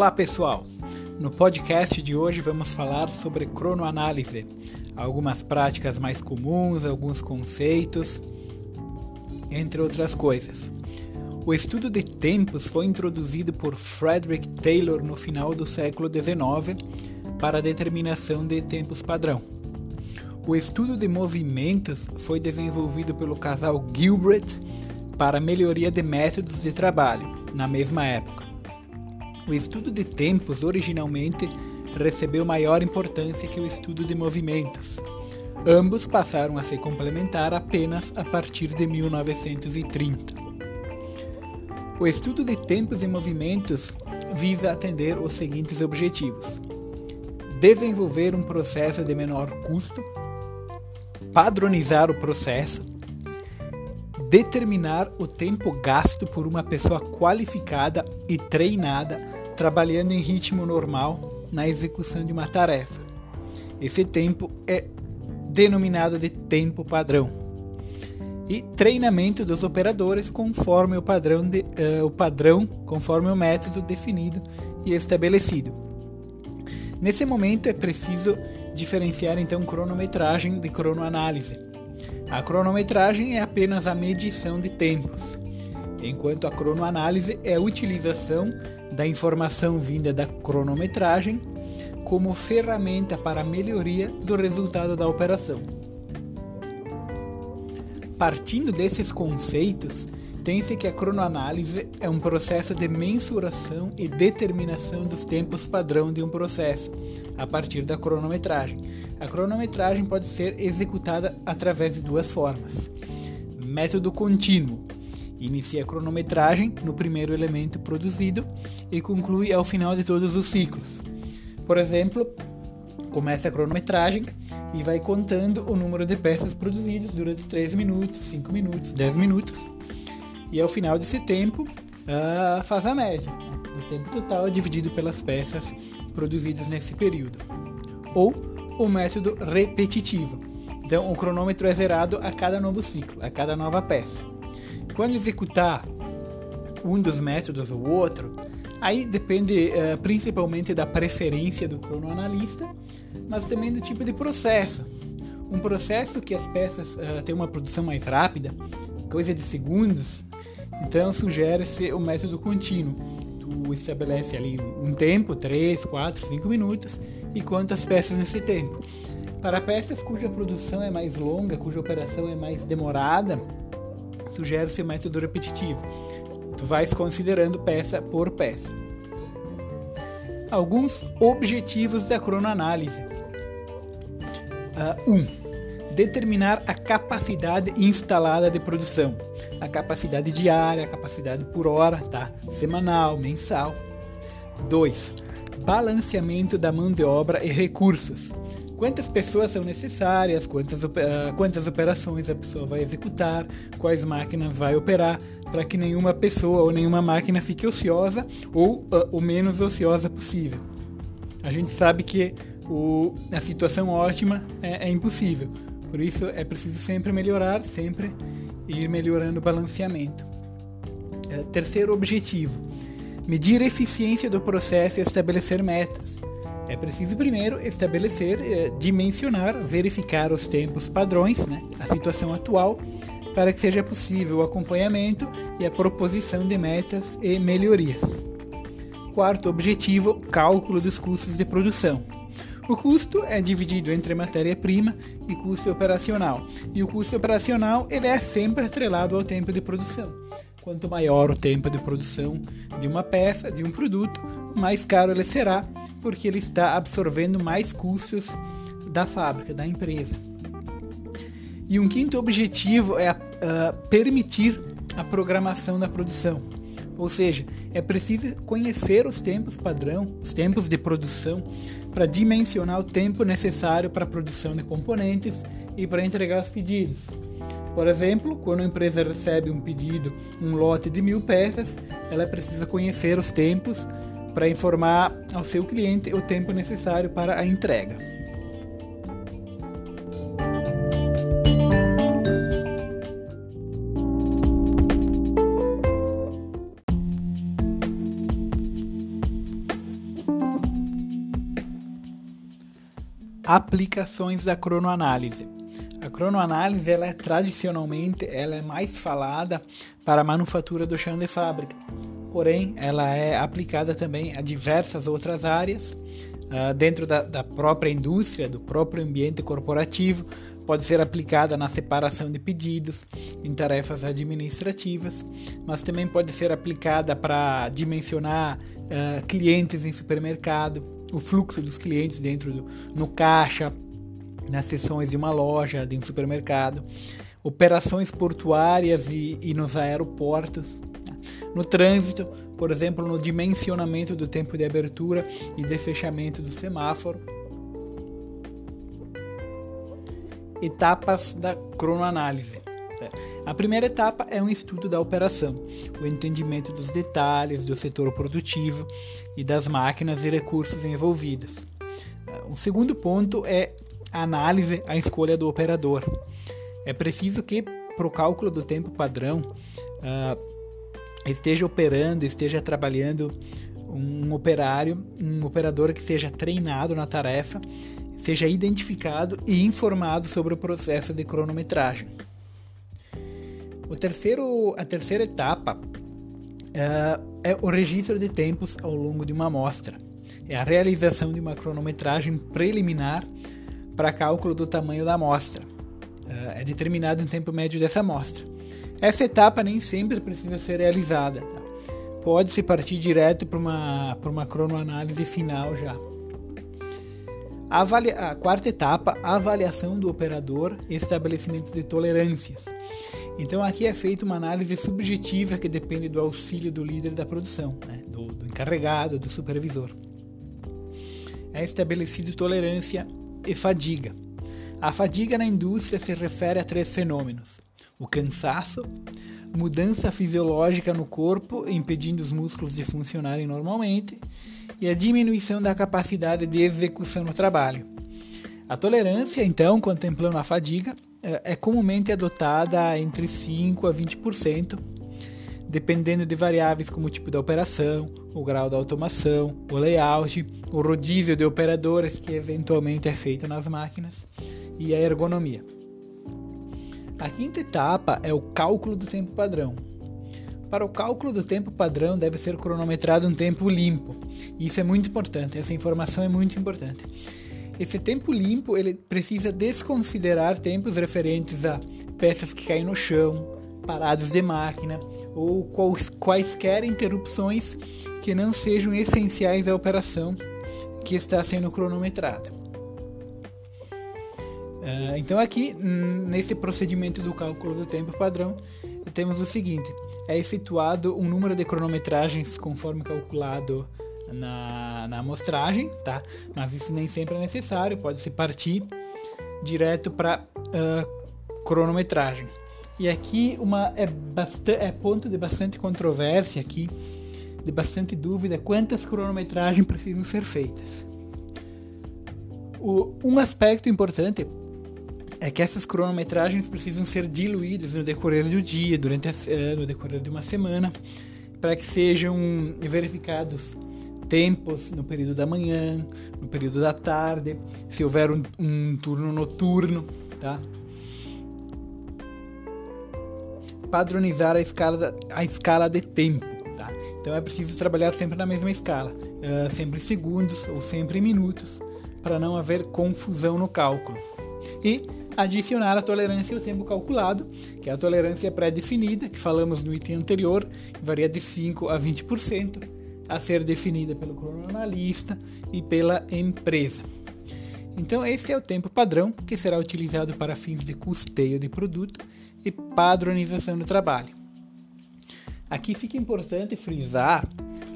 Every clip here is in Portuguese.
Olá pessoal! No podcast de hoje vamos falar sobre cronoanálise, algumas práticas mais comuns, alguns conceitos, entre outras coisas. O estudo de tempos foi introduzido por Frederick Taylor no final do século XIX para a determinação de tempos padrão. O estudo de movimentos foi desenvolvido pelo casal Gilbert para melhoria de métodos de trabalho, na mesma época. O estudo de tempos originalmente recebeu maior importância que o estudo de movimentos. Ambos passaram a se complementar apenas a partir de 1930. O estudo de tempos e movimentos visa atender os seguintes objetivos: desenvolver um processo de menor custo, padronizar o processo, determinar o tempo gasto por uma pessoa qualificada e treinada trabalhando em ritmo normal na execução de uma tarefa. Esse tempo é denominado de tempo padrão. E treinamento dos operadores conforme o padrão, de, uh, o padrão conforme o método definido e estabelecido. Nesse momento é preciso diferenciar então cronometragem de cronoanálise. A cronometragem é apenas a medição de tempos, enquanto a cronoanálise é a utilização da informação vinda da cronometragem como ferramenta para a melhoria do resultado da operação. Partindo desses conceitos, tem-se que a cronoanálise é um processo de mensuração e determinação dos tempos padrão de um processo, a partir da cronometragem. A cronometragem pode ser executada através de duas formas. Método contínuo. Inicia a cronometragem no primeiro elemento produzido e conclui ao final de todos os ciclos. Por exemplo, começa a cronometragem e vai contando o número de peças produzidas durante 3 minutos, 5 minutos, 10 minutos e ao final desse tempo uh, faz a média né, do tempo total dividido pelas peças produzidas nesse período. Ou o método repetitivo. Então, o cronômetro é zerado a cada novo ciclo, a cada nova peça. Quando executar um dos métodos ou outro, aí depende uh, principalmente da preferência do cronoanalista, mas também do tipo de processo. Um processo que as peças uh, têm uma produção mais rápida, coisa de segundos, então sugere-se o método contínuo. Tu estabelece ali um tempo, 3, 4, 5 minutos, e quantas peças nesse tempo. Para peças cuja produção é mais longa, cuja operação é mais demorada, sugere-se o método repetitivo. Tu vais considerando peça por peça. Alguns objetivos da cronoanálise. 1. Uh, um, determinar a capacidade instalada de produção, a capacidade diária, a capacidade por hora, tá? Semanal, mensal. 2. Balanceamento da mão de obra e recursos. Quantas pessoas são necessárias, quantas, uh, quantas operações a pessoa vai executar, quais máquinas vai operar, para que nenhuma pessoa ou nenhuma máquina fique ociosa ou uh, o menos ociosa possível. A gente sabe que o, a situação ótima é, é impossível, por isso é preciso sempre melhorar, sempre ir melhorando o balanceamento. É, terceiro objetivo: medir a eficiência do processo e estabelecer metas. É preciso primeiro estabelecer, é, dimensionar, verificar os tempos padrões, né, a situação atual, para que seja possível o acompanhamento e a proposição de metas e melhorias. Quarto objetivo: cálculo dos custos de produção. O custo é dividido entre matéria-prima e custo operacional. E o custo operacional ele é sempre atrelado ao tempo de produção. Quanto maior o tempo de produção de uma peça, de um produto, mais caro ele será, porque ele está absorvendo mais custos da fábrica, da empresa. E um quinto objetivo é uh, permitir a programação da produção. Ou seja, é preciso conhecer os tempos padrão, os tempos de produção, para dimensionar o tempo necessário para a produção de componentes e para entregar os pedidos. Por exemplo, quando a empresa recebe um pedido, um lote de mil peças, ela precisa conhecer os tempos para informar ao seu cliente o tempo necessário para a entrega. Aplicações da cronoanálise. A cronoanálise ela é tradicionalmente ela é mais falada para a manufatura do chão de fábrica. Porém, ela é aplicada também a diversas outras áreas uh, dentro da, da própria indústria, do próprio ambiente corporativo. Pode ser aplicada na separação de pedidos, em tarefas administrativas, mas também pode ser aplicada para dimensionar uh, clientes em supermercado, o fluxo dos clientes dentro do no caixa, nas seções de uma loja, de um supermercado, operações portuárias e, e nos aeroportos, né? no trânsito, por exemplo, no dimensionamento do tempo de abertura e de fechamento do semáforo. Etapas da cronoanálise. A primeira etapa é um estudo da operação, o entendimento dos detalhes do setor produtivo e das máquinas e recursos envolvidos. O segundo ponto é a análise, a escolha do operador. É preciso que, para o cálculo do tempo padrão, uh, esteja operando, esteja trabalhando um operário, um operador que seja treinado na tarefa, seja identificado e informado sobre o processo de cronometragem. O terceiro, a terceira etapa uh, é o registro de tempos ao longo de uma amostra. É a realização de uma cronometragem preliminar para cálculo do tamanho da amostra. Uh, é determinado um tempo médio dessa amostra. Essa etapa nem sempre precisa ser realizada. Tá? Pode-se partir direto para uma, uma cronoanálise final já. Avalia... a quarta etapa, a avaliação do operador e estabelecimento de tolerâncias. Então aqui é feita uma análise subjetiva que depende do auxílio do líder da produção, né? do, do encarregado, do supervisor. É estabelecido tolerância e fadiga. A fadiga na indústria se refere a três fenômenos: o cansaço, mudança fisiológica no corpo, impedindo os músculos de funcionarem normalmente, e a diminuição da capacidade de execução no trabalho. A tolerância, então, contemplando a fadiga, é, é comumente adotada entre 5 a 20%, dependendo de variáveis como o tipo da operação, o grau da automação, o layout, o rodízio de operadores que eventualmente é feito nas máquinas e a ergonomia. A quinta etapa é o cálculo do tempo padrão. Para o cálculo do tempo padrão deve ser cronometrado um tempo limpo. Isso é muito importante, essa informação é muito importante. Esse tempo limpo ele precisa desconsiderar tempos referentes a peças que caem no chão, parados de máquina ou quaisquer interrupções que não sejam essenciais à operação que está sendo cronometrada. Uh, então aqui nesse procedimento do cálculo do tempo padrão temos o seguinte: é efetuado um número de cronometragens conforme calculado na, na amostragem, tá? Mas isso nem sempre é necessário, pode se partir direto para uh, ah, cronometragem. E aqui uma é, é ponto de bastante controvérsia aqui, de bastante dúvida, quantas cronometragens precisam ser feitas. O, um aspecto importante é que essas cronometragens precisam ser diluídas no decorrer do dia, durante a, no decorrer de uma semana, para que sejam verificados tempos no período da manhã, no período da tarde, se houver um, um turno noturno, tá? Padronizar a escala, a escala de tempo, tá? Então é preciso trabalhar sempre na mesma escala, uh, sempre em segundos ou sempre em minutos, para não haver confusão no cálculo. E adicionar a tolerância ao tempo calculado, que é a tolerância pré-definida, que falamos no item anterior, que varia de 5 a 20%, a ser definida pelo cronoanalista e pela empresa. Então, esse é o tempo padrão que será utilizado para fins de custeio de produto e padronização do trabalho. Aqui fica importante frisar,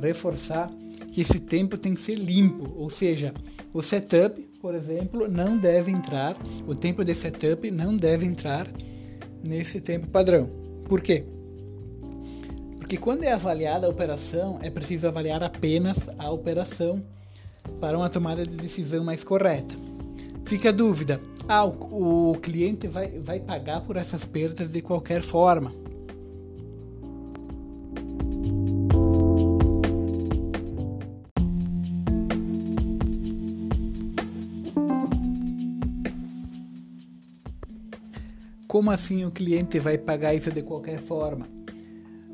reforçar que esse tempo tem que ser limpo, ou seja, o setup, por exemplo, não deve entrar, o tempo de setup não deve entrar nesse tempo padrão. Por quê? Porque quando é avaliada a operação, é preciso avaliar apenas a operação para uma tomada de decisão mais correta. Fica a dúvida: ah, o, o cliente vai, vai pagar por essas perdas de qualquer forma. como assim o cliente vai pagar isso de qualquer forma?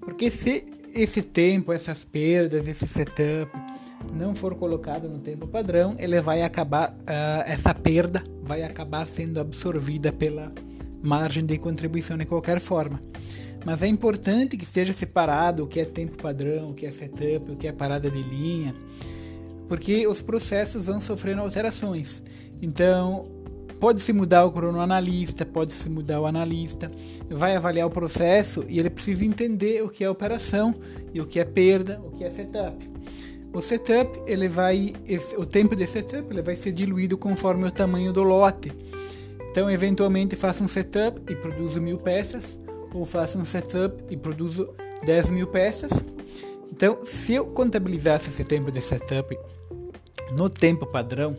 Porque se esse tempo, essas perdas, esse setup não for colocado no tempo padrão, ele vai acabar, uh, essa perda vai acabar sendo absorvida pela margem de contribuição de qualquer forma. Mas é importante que seja separado o que é tempo padrão, o que é setup, o que é parada de linha, porque os processos vão sofrendo alterações. Então, pode-se mudar o cronoanalista, pode-se mudar o analista, vai avaliar o processo e ele precisa entender o que é operação e o que é perda, o que é setup. O setup, ele vai, o tempo de setup, ele vai ser diluído conforme o tamanho do lote. Então, eventualmente, faça um setup e produza mil peças, ou faça um setup e produzo 10 mil peças. Então, se eu contabilizasse esse tempo de setup no tempo padrão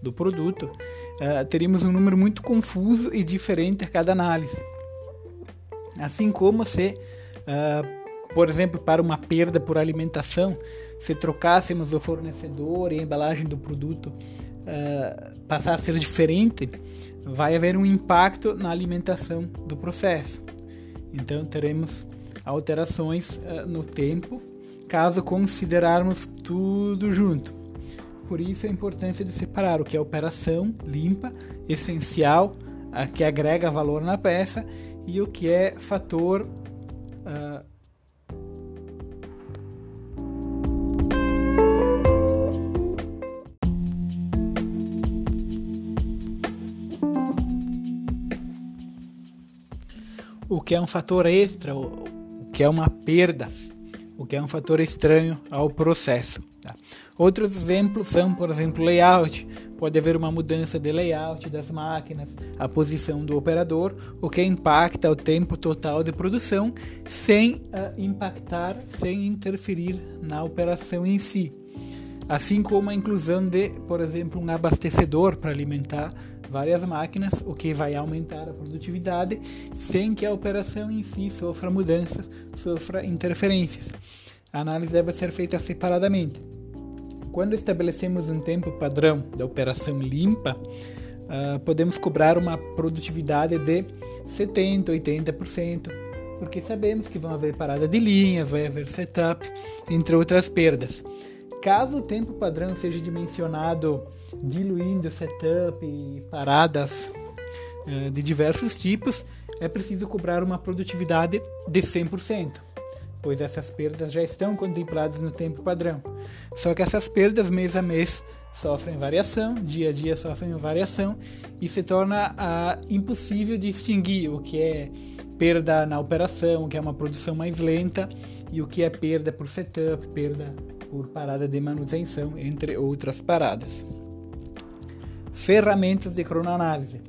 do produto, uh, teríamos um número muito confuso e diferente a cada análise. Assim como se, uh, por exemplo, para uma perda por alimentação, se trocássemos o fornecedor e a embalagem do produto uh, passar a ser diferente, vai haver um impacto na alimentação do processo. Então teremos alterações uh, no tempo, caso considerarmos tudo junto. Por isso a importância de separar o que é operação limpa, essencial, uh, que agrega valor na peça, e o que é fator uh, que é um fator extra, o que é uma perda, o que é um fator estranho ao processo. Tá? Outros exemplos são, por exemplo, layout. Pode haver uma mudança de layout das máquinas, a posição do operador, o que impacta o tempo total de produção sem uh, impactar, sem interferir na operação em si. Assim como a inclusão de, por exemplo, um abastecedor para alimentar várias máquinas, o que vai aumentar a produtividade sem que a operação em si sofra mudanças, sofra interferências. A análise deve ser feita separadamente. Quando estabelecemos um tempo padrão da operação limpa, uh, podemos cobrar uma produtividade de 70%, 80%, porque sabemos que vão haver parada de linhas, vai haver setup, entre outras perdas. Caso o tempo padrão seja dimensionado diluindo setup e paradas uh, de diversos tipos, é preciso cobrar uma produtividade de 100%, pois essas perdas já estão contempladas no tempo padrão. Só que essas perdas mês a mês sofrem variação, dia a dia sofrem variação e se torna uh, impossível distinguir o que é perda na operação, o que é uma produção mais lenta e o que é perda por setup, perda por parada de manutenção, entre outras paradas. Ferramentas de cronoanálise.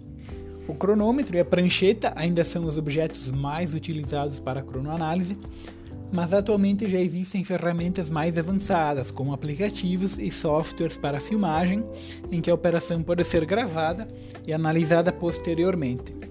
O cronômetro e a prancheta ainda são os objetos mais utilizados para cronoanálise, mas atualmente já existem ferramentas mais avançadas, como aplicativos e softwares para filmagem, em que a operação pode ser gravada e analisada posteriormente.